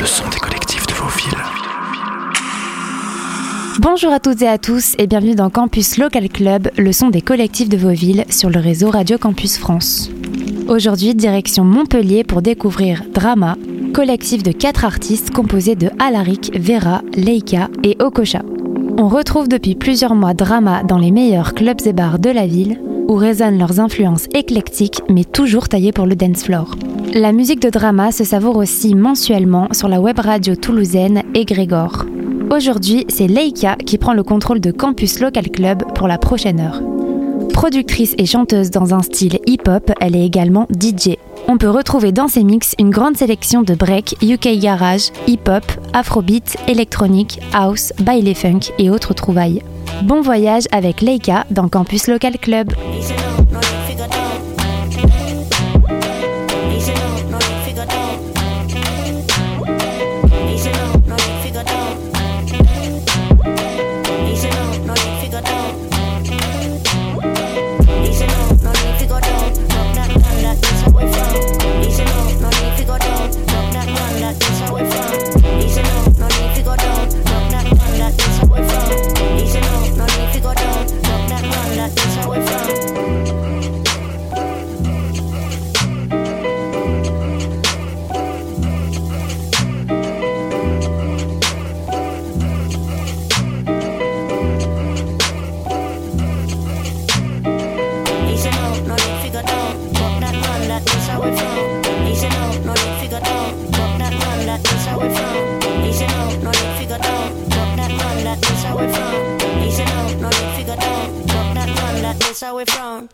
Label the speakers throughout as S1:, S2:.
S1: le son des collectifs de vos villes.
S2: Bonjour à toutes et à tous et bienvenue dans Campus Local Club, le son des collectifs de vos villes sur le réseau Radio Campus France. Aujourd'hui, direction Montpellier pour découvrir Drama, collectif de quatre artistes composés de Alaric, Vera, Leika et Okosha. On retrouve depuis plusieurs mois Drama dans les meilleurs clubs et bars de la ville, où résonnent leurs influences éclectiques mais toujours taillées pour le dance floor. La musique de Drama se savoure aussi mensuellement sur la web radio toulousaine Grégor. Aujourd'hui, c'est Leika qui prend le contrôle de Campus Local Club pour la prochaine heure. Productrice et chanteuse dans un style hip-hop, elle est également DJ. On peut retrouver dans ses mix une grande sélection de break, UK garage, hip-hop, afrobeat, électronique, house, baile funk et autres trouvailles. Bon voyage avec Leica dans Campus Local Club.
S3: how we from. Easy now, no need that how we from. Easy now, no need that that
S4: is how we from.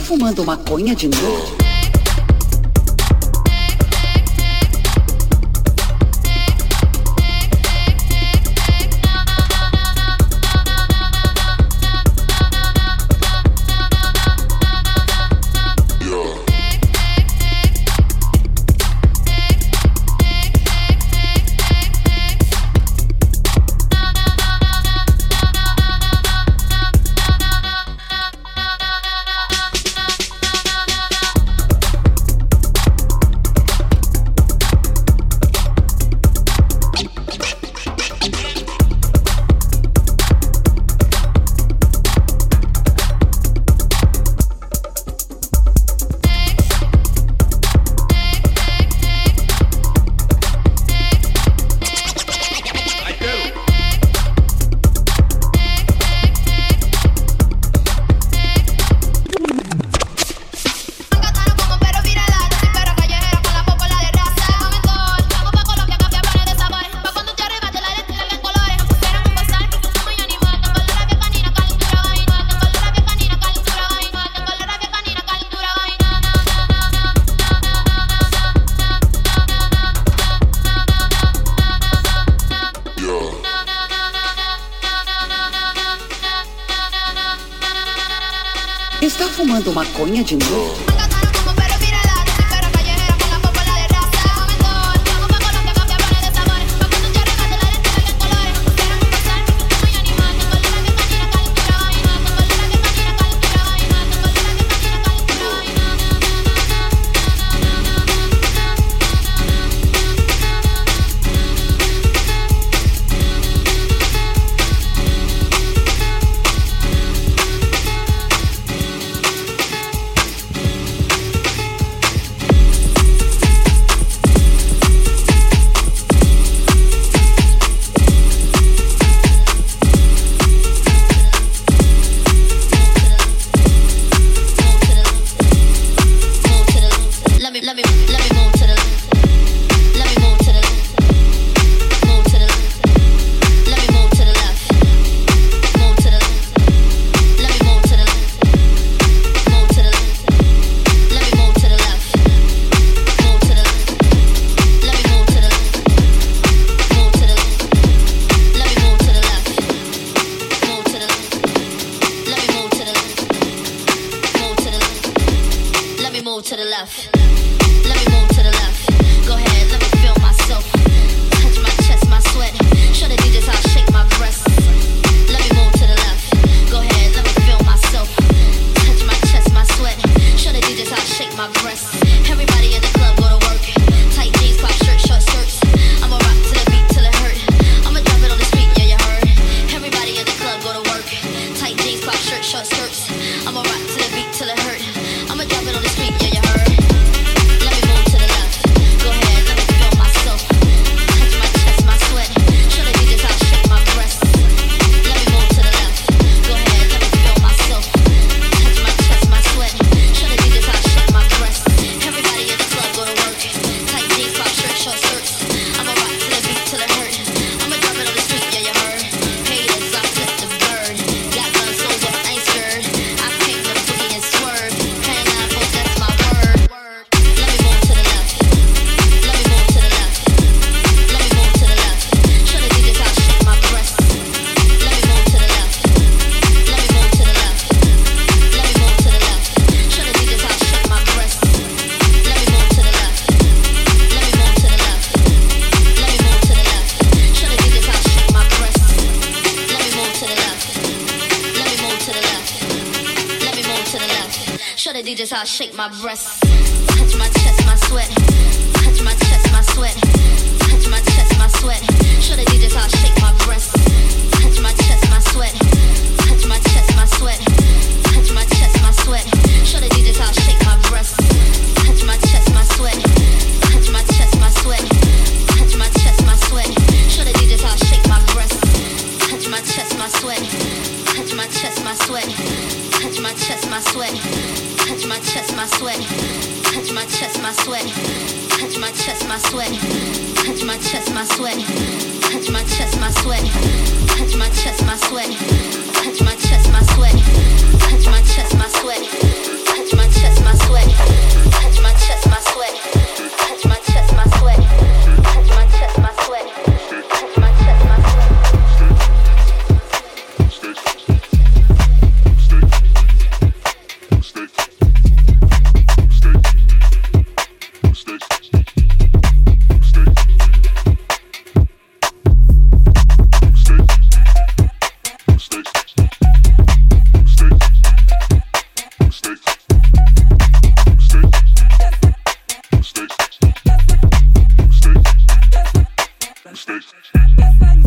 S4: Fumando maconha de novo? You. shake my breasts. mistakes.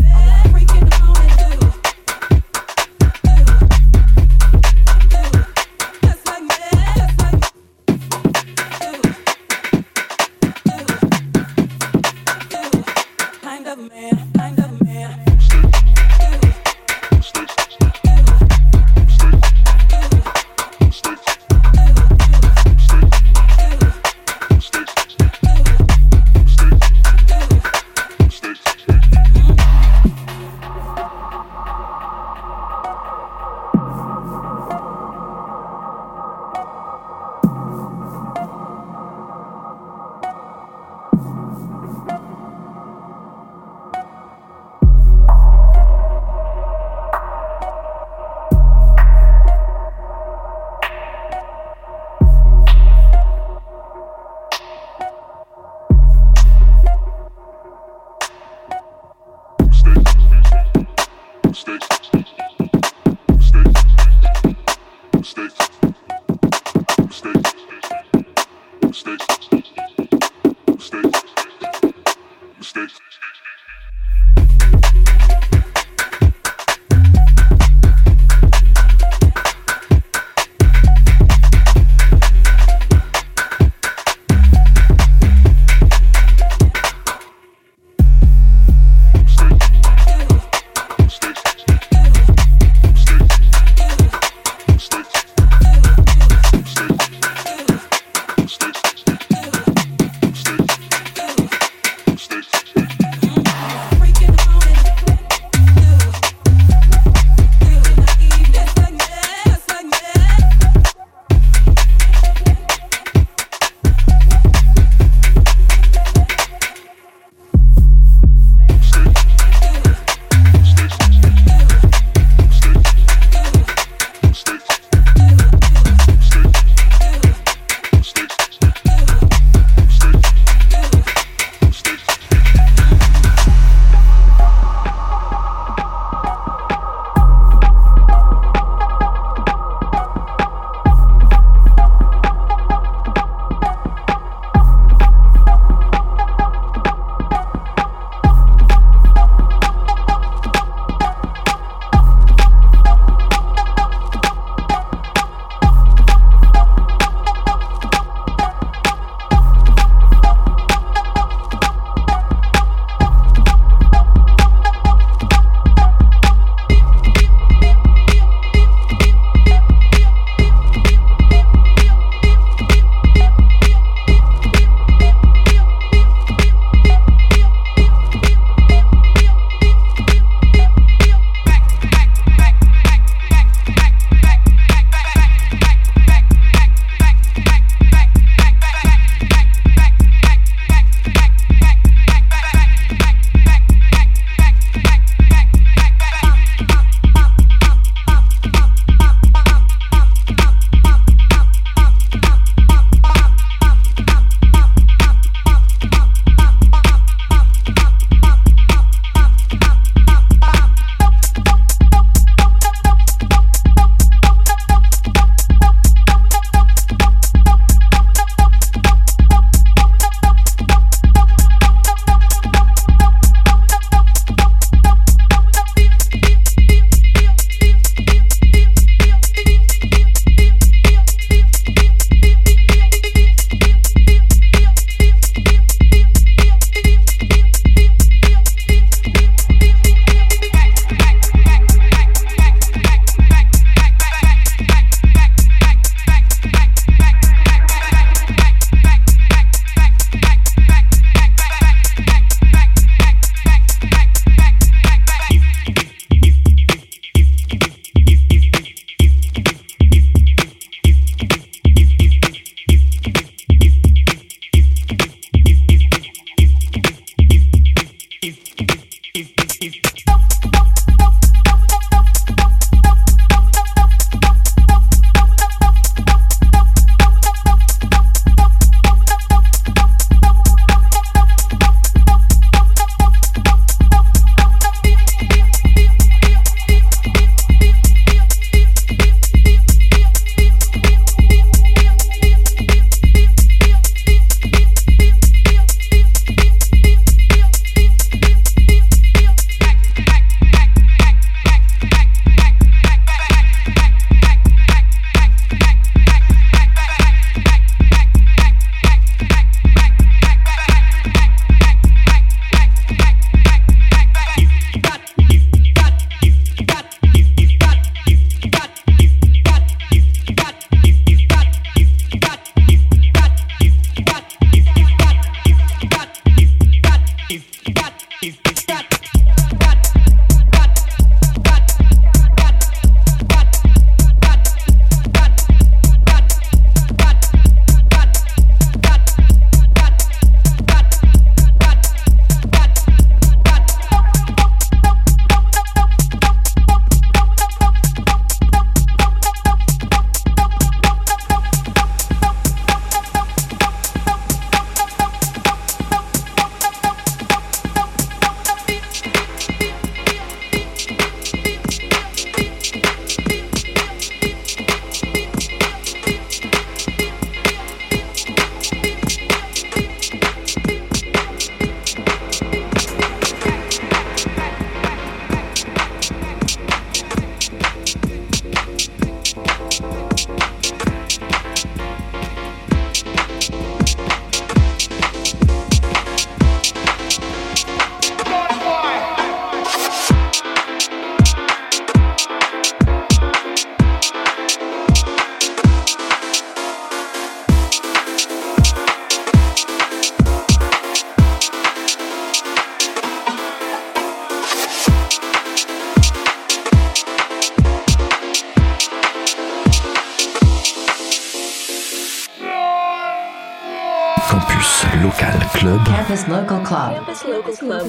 S1: Campus Local Club.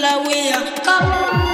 S1: Delaware. Come.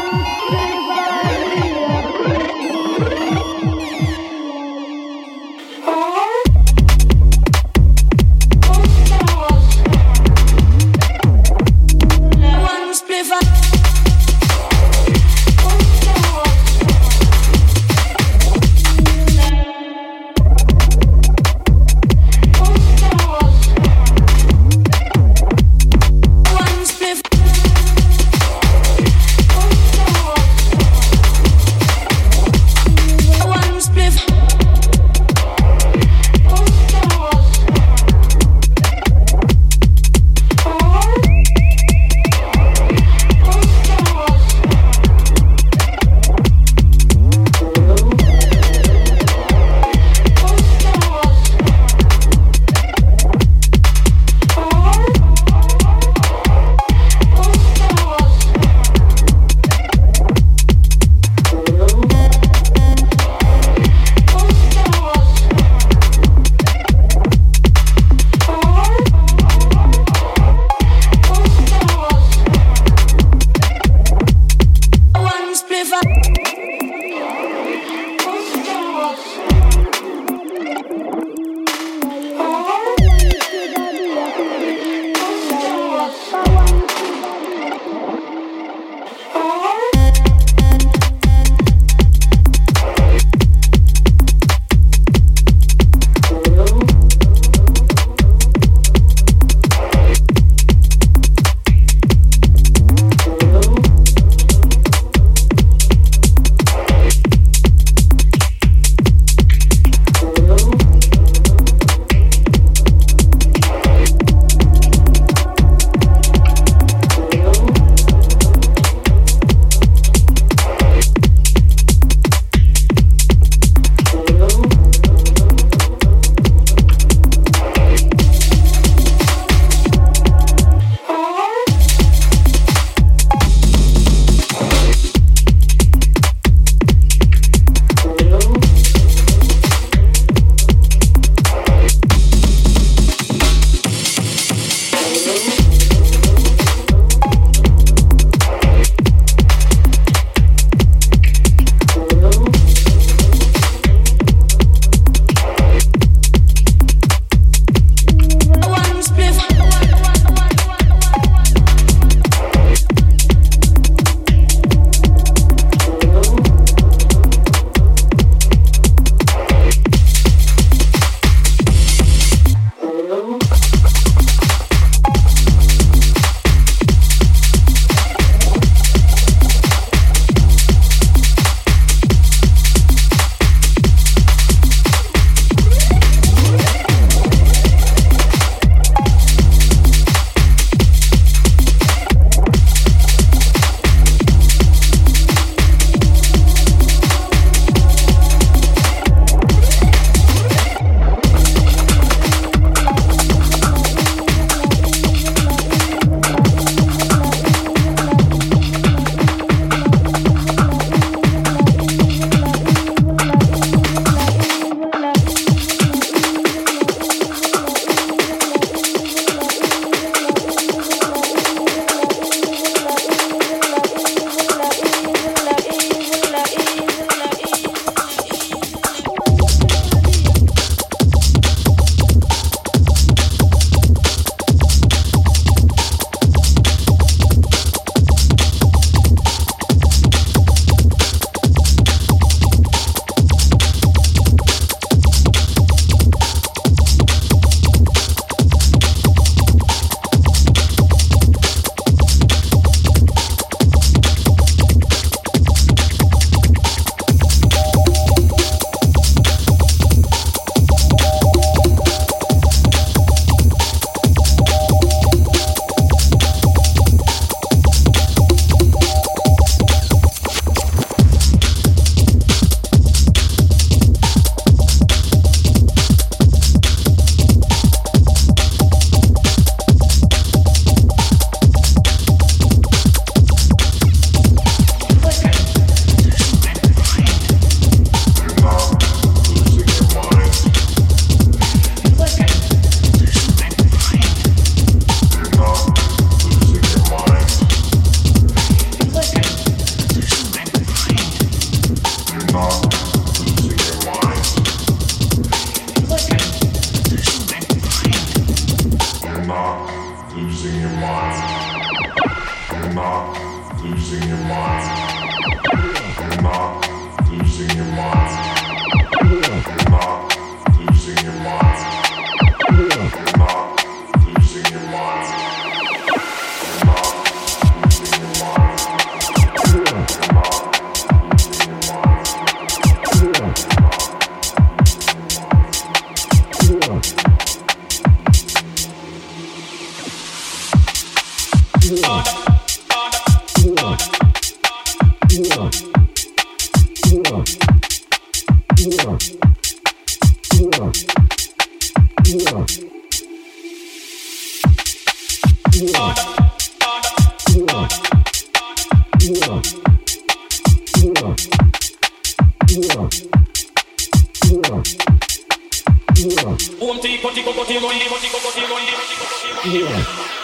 S1: Yeah.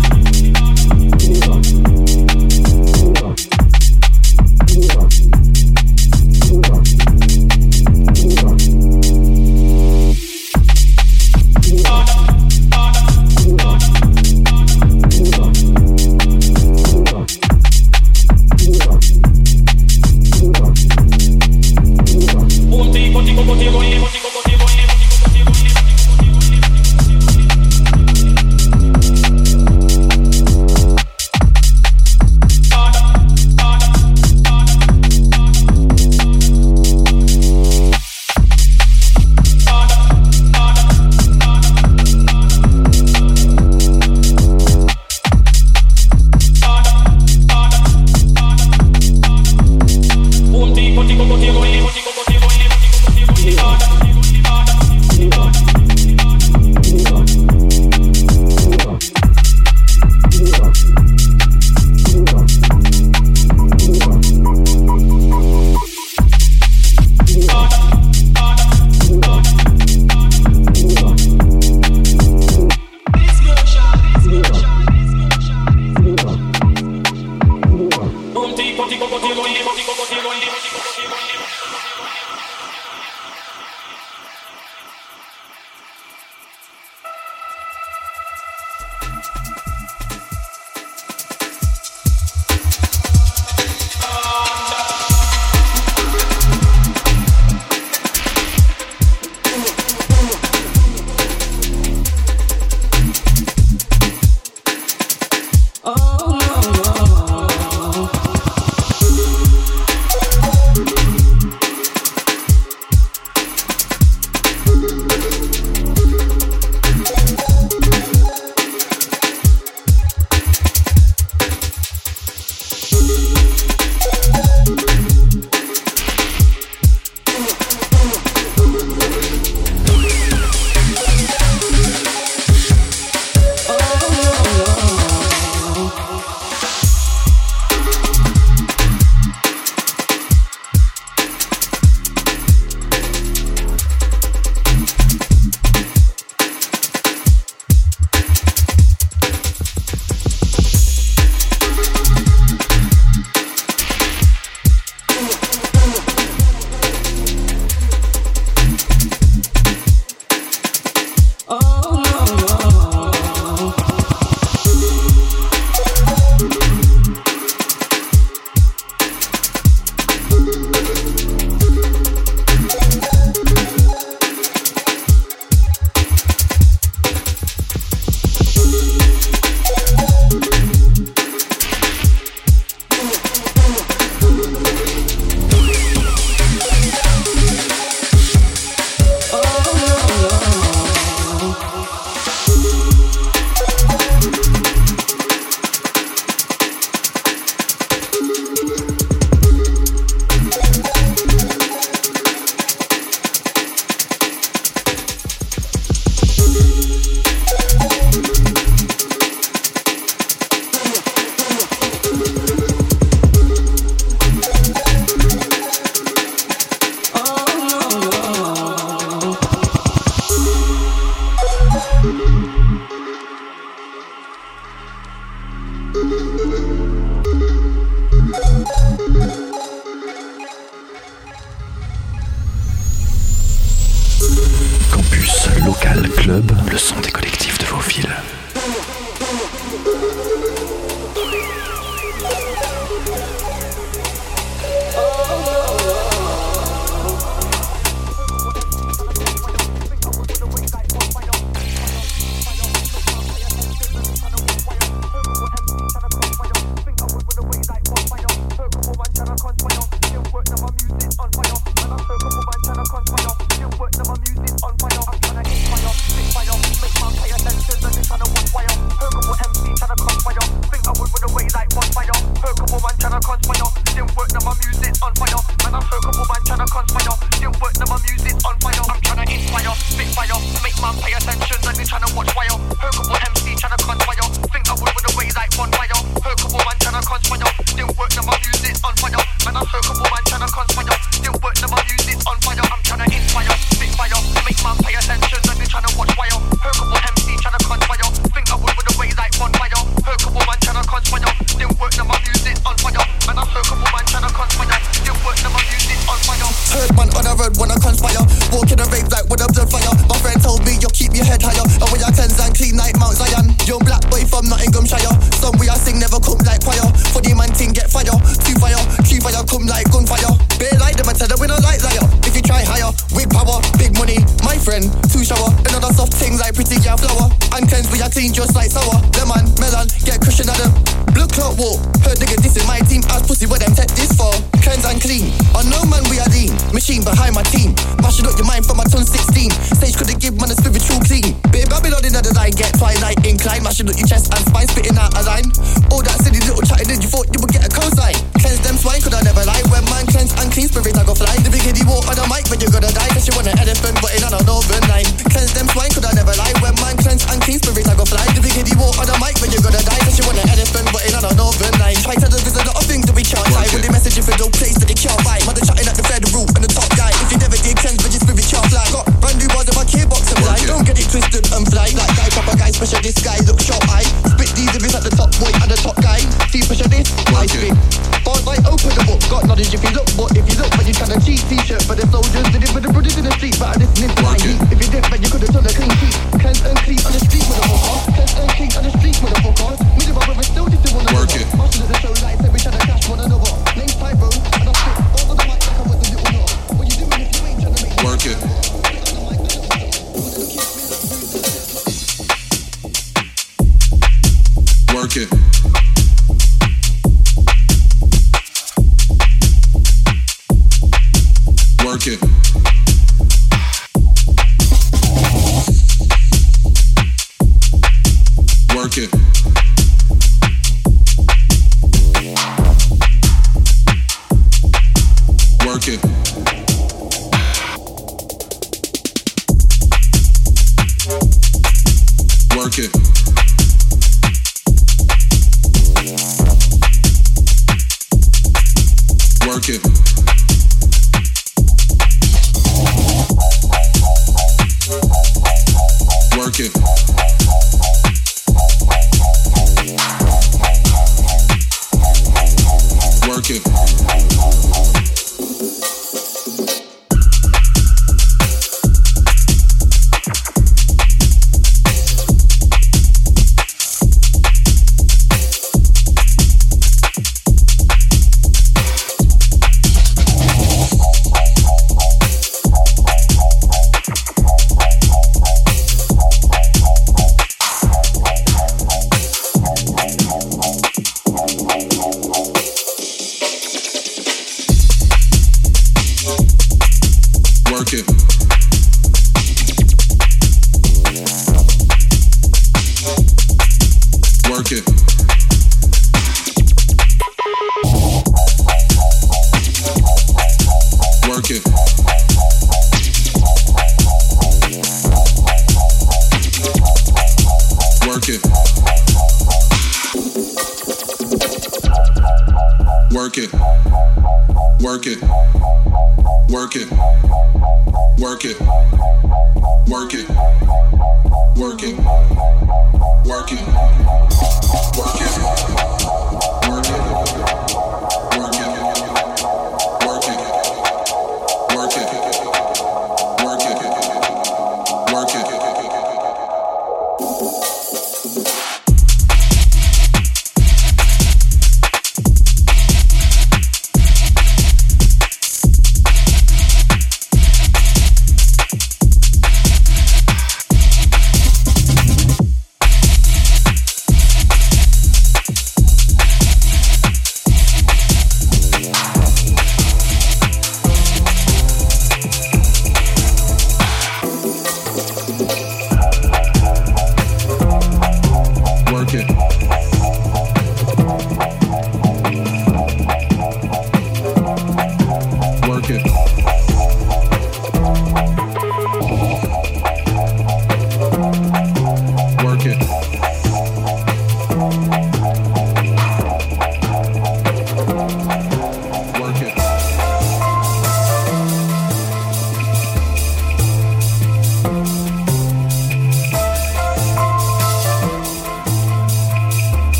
S1: you.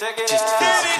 S1: Just
S3: feel it.